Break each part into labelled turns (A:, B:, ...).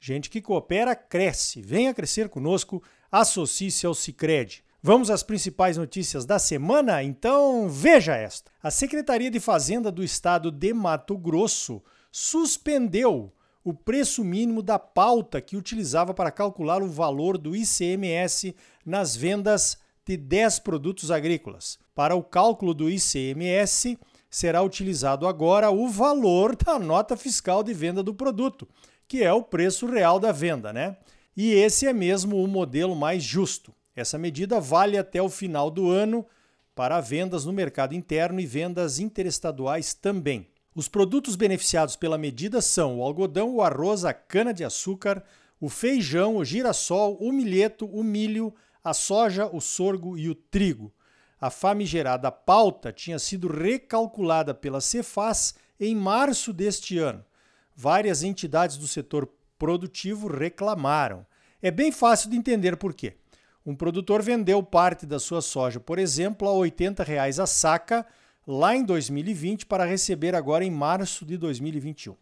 A: Gente que coopera cresce. Venha crescer conosco, associe-se ao Sicredi. Vamos às principais notícias da semana? Então veja esta. A Secretaria de Fazenda do Estado de Mato Grosso suspendeu o preço mínimo da pauta que utilizava para calcular o valor do ICMS nas vendas de 10 produtos agrícolas. Para o cálculo do ICMS, será utilizado agora o valor da nota fiscal de venda do produto, que é o preço real da venda, né? E esse é mesmo o modelo mais justo. Essa medida vale até o final do ano para vendas no mercado interno e vendas interestaduais também. Os produtos beneficiados pela medida são o algodão, o arroz, a cana-de-açúcar, o feijão, o girassol, o milheto, o milho, a soja, o sorgo e o trigo. A famigerada pauta tinha sido recalculada pela Cefaz em março deste ano. Várias entidades do setor produtivo reclamaram. É bem fácil de entender por quê. Um produtor vendeu parte da sua soja, por exemplo, a 80 reais a saca lá em 2020 para receber agora em março de 2021.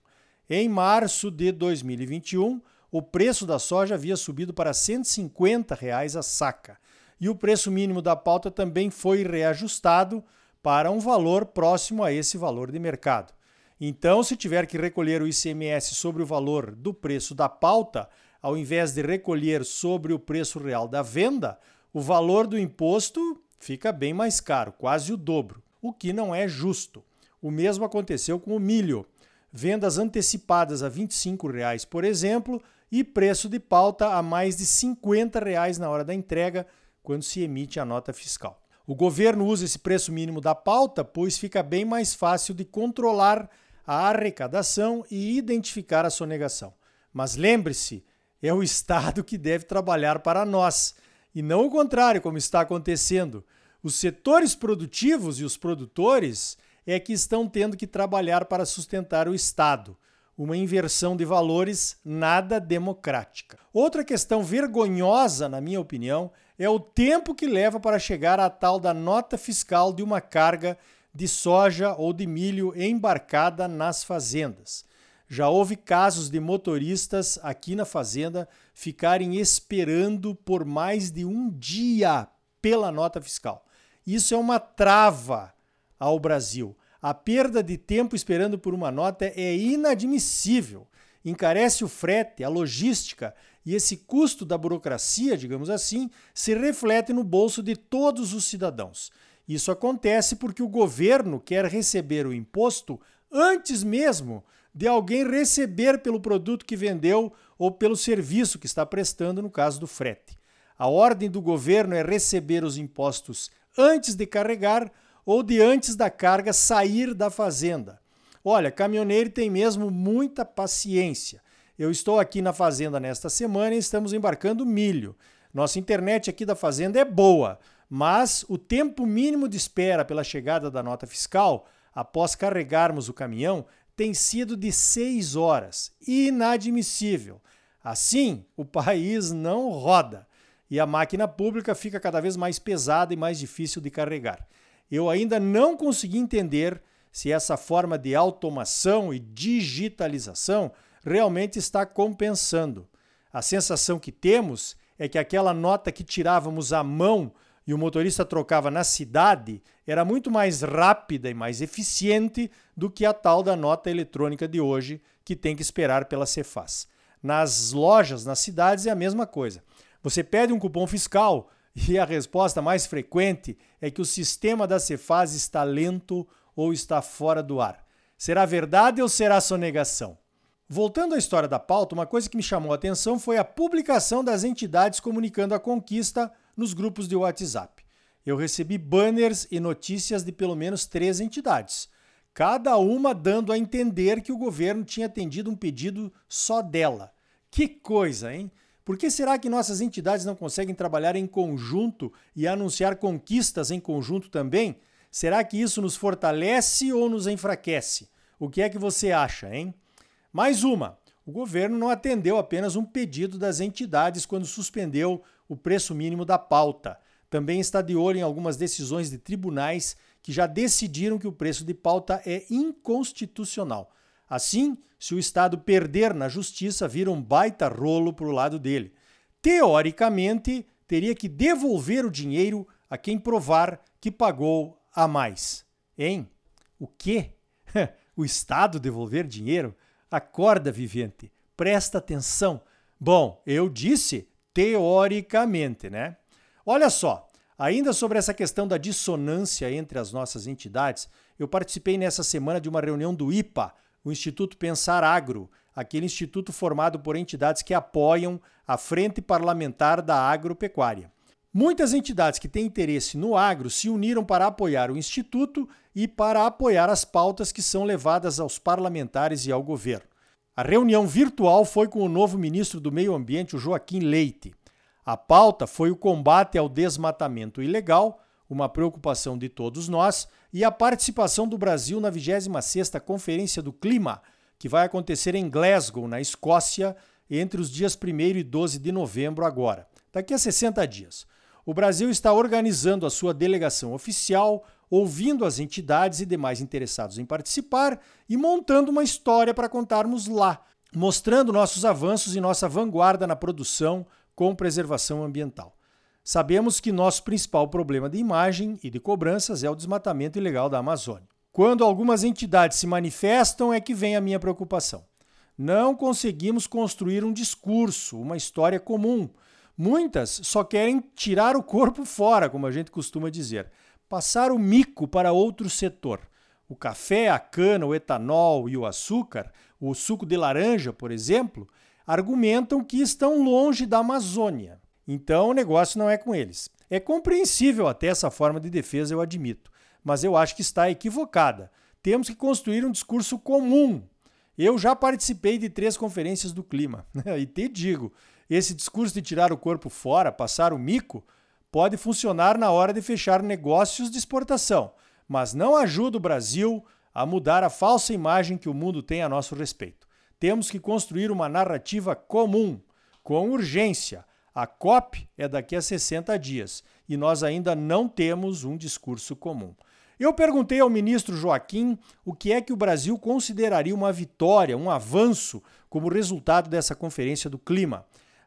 A: Em março de 2021, o preço da soja havia subido para 150 reais a saca e o preço mínimo da pauta também foi reajustado para um valor próximo a esse valor de mercado. Então, se tiver que recolher o ICMS sobre o valor do preço da pauta, ao invés de recolher sobre o preço real da venda, o valor do imposto fica bem mais caro, quase o dobro, o que não é justo. O mesmo aconteceu com o milho. Vendas antecipadas a 25 reais, por exemplo, e preço de pauta a mais de 50 reais na hora da entrega, quando se emite a nota fiscal. O governo usa esse preço mínimo da pauta, pois fica bem mais fácil de controlar a arrecadação e identificar a sonegação. Mas lembre-se, é o Estado que deve trabalhar para nós, e não o contrário, como está acontecendo. Os setores produtivos e os produtores é que estão tendo que trabalhar para sustentar o Estado. Uma inversão de valores nada democrática. Outra questão vergonhosa, na minha opinião, é o tempo que leva para chegar à tal da nota fiscal de uma carga de soja ou de milho embarcada nas fazendas. Já houve casos de motoristas aqui na fazenda ficarem esperando por mais de um dia pela nota fiscal. Isso é uma trava ao Brasil. A perda de tempo esperando por uma nota é inadmissível. Encarece o frete, a logística e esse custo da burocracia, digamos assim, se reflete no bolso de todos os cidadãos. Isso acontece porque o governo quer receber o imposto antes mesmo de alguém receber pelo produto que vendeu ou pelo serviço que está prestando, no caso do frete. A ordem do governo é receber os impostos antes de carregar ou de antes da carga sair da fazenda. Olha, caminhoneiro tem mesmo muita paciência. Eu estou aqui na fazenda nesta semana e estamos embarcando milho. Nossa internet aqui da fazenda é boa, mas o tempo mínimo de espera pela chegada da nota fiscal após carregarmos o caminhão tem sido de seis horas. Inadmissível. Assim, o país não roda e a máquina pública fica cada vez mais pesada e mais difícil de carregar. Eu ainda não consegui entender se essa forma de automação e digitalização realmente está compensando. A sensação que temos é que aquela nota que tirávamos à mão e o motorista trocava na cidade era muito mais rápida e mais eficiente do que a tal da nota eletrônica de hoje, que tem que esperar pela Cefaz. Nas lojas, nas cidades, é a mesma coisa. Você pede um cupom fiscal e a resposta mais frequente é que o sistema da Cefaz está lento ou está fora do ar. Será verdade ou será sonegação? Voltando à história da pauta, uma coisa que me chamou a atenção foi a publicação das entidades comunicando a conquista nos grupos de WhatsApp. Eu recebi banners e notícias de pelo menos três entidades, cada uma dando a entender que o governo tinha atendido um pedido só dela, Que coisa, hein? Por que será que nossas entidades não conseguem trabalhar em conjunto e anunciar conquistas em conjunto também? Será que isso nos fortalece ou nos enfraquece? O que é que você acha, hein? Mais uma. O governo não atendeu apenas um pedido das entidades quando suspendeu o preço mínimo da pauta. Também está de olho em algumas decisões de tribunais que já decidiram que o preço de pauta é inconstitucional. Assim, se o Estado perder na justiça, vira um baita rolo para o lado dele. Teoricamente, teria que devolver o dinheiro a quem provar que pagou a mais. Hein? O quê? o Estado devolver dinheiro? Acorda, vivente. Presta atenção. Bom, eu disse teoricamente, né? Olha só, ainda sobre essa questão da dissonância entre as nossas entidades, eu participei nessa semana de uma reunião do IPA, o Instituto Pensar Agro, aquele instituto formado por entidades que apoiam a Frente Parlamentar da Agropecuária. Muitas entidades que têm interesse no agro se uniram para apoiar o Instituto e para apoiar as pautas que são levadas aos parlamentares e ao governo. A reunião virtual foi com o novo ministro do Meio Ambiente, o Joaquim Leite. A pauta foi o combate ao desmatamento ilegal, uma preocupação de todos nós, e a participação do Brasil na 26ª Conferência do Clima, que vai acontecer em Glasgow, na Escócia, entre os dias 1 e 12 de novembro agora, daqui a 60 dias. O Brasil está organizando a sua delegação oficial, ouvindo as entidades e demais interessados em participar e montando uma história para contarmos lá, mostrando nossos avanços e nossa vanguarda na produção com preservação ambiental. Sabemos que nosso principal problema de imagem e de cobranças é o desmatamento ilegal da Amazônia. Quando algumas entidades se manifestam, é que vem a minha preocupação. Não conseguimos construir um discurso, uma história comum. Muitas só querem tirar o corpo fora, como a gente costuma dizer, passar o mico para outro setor. O café, a cana, o etanol e o açúcar, o suco de laranja, por exemplo, argumentam que estão longe da Amazônia. Então o negócio não é com eles. É compreensível até essa forma de defesa, eu admito, mas eu acho que está equivocada. Temos que construir um discurso comum. Eu já participei de três conferências do clima e te digo, esse discurso de tirar o corpo fora, passar o mico, pode funcionar na hora de fechar negócios de exportação, mas não ajuda o Brasil a mudar a falsa imagem que o mundo tem a nosso respeito. Temos que construir uma narrativa comum, com urgência a COP é daqui a 60 dias e nós ainda não temos um discurso comum. Eu perguntei ao ministro Joaquim o que é que o Brasil consideraria uma vitória, um avanço, como resultado dessa conferência do clima.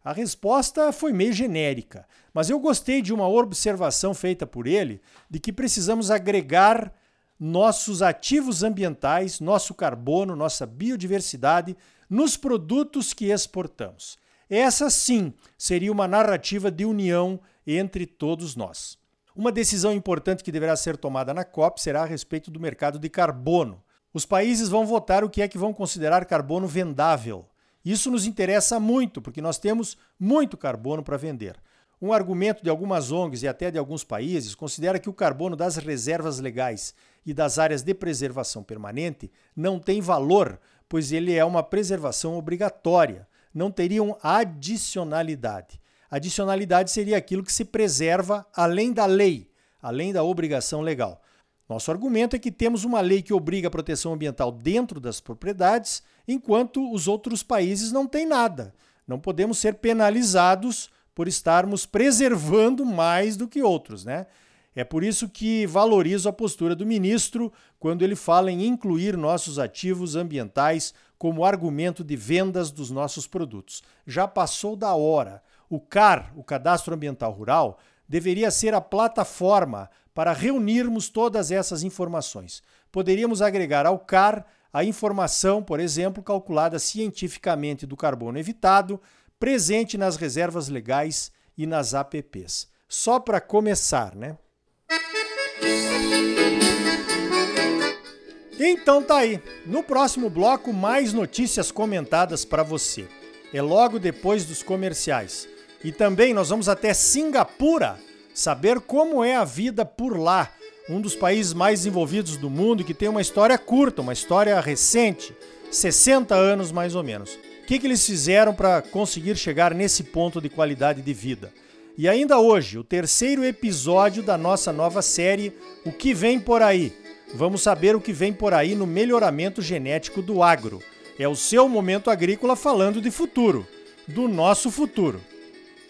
A: A resposta foi meio genérica, mas eu gostei de uma observação feita por ele de que precisamos agregar nossos ativos ambientais, nosso carbono, nossa biodiversidade nos produtos que exportamos. Essa sim seria uma narrativa de união entre todos nós. Uma decisão importante que deverá ser tomada na COP será a respeito do mercado de carbono. Os países vão votar o que é que vão considerar carbono vendável. Isso nos interessa muito, porque nós temos muito carbono para vender. Um argumento de algumas ONGs e até de alguns países considera que o carbono das reservas legais e das áreas de preservação permanente não tem valor, pois ele é uma preservação obrigatória não teriam adicionalidade. Adicionalidade seria aquilo que se preserva além da lei, além da obrigação legal. Nosso argumento é que temos uma lei que obriga a proteção ambiental dentro das propriedades, enquanto os outros países não têm nada. Não podemos ser penalizados por estarmos preservando mais do que outros, né? É por isso que valorizo a postura do ministro quando ele fala em incluir nossos ativos ambientais como argumento de vendas dos nossos produtos. Já passou da hora. O CAR, o Cadastro Ambiental Rural, deveria ser a plataforma para reunirmos todas essas informações. Poderíamos agregar ao CAR a informação, por exemplo, calculada cientificamente do carbono evitado, presente nas reservas legais e nas APPs. Só para começar, né? Então tá aí. No próximo bloco, mais notícias comentadas para você. É logo depois dos comerciais. E também nós vamos até Singapura saber como é a vida por lá, um dos países mais desenvolvidos do mundo que tem uma história curta, uma história recente, 60 anos mais ou menos. que, que eles fizeram para conseguir chegar nesse ponto de qualidade de vida. E ainda hoje, o terceiro episódio da nossa nova série O que vem por aí. Vamos saber o que vem por aí no melhoramento genético do agro. É o seu momento agrícola falando de futuro, do nosso futuro.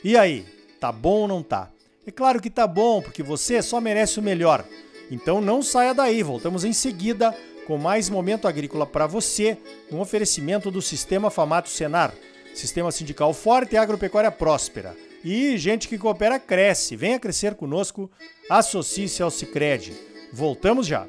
A: E aí, tá bom ou não tá? É claro que tá bom, porque você só merece o melhor. Então não saia daí, voltamos em seguida com mais momento agrícola para você, um oferecimento do Sistema Famato Senar, Sistema Sindical Forte e Agropecuária Próspera. E gente que coopera cresce. Venha crescer conosco, associe-se ao Sicredi. Voltamos já.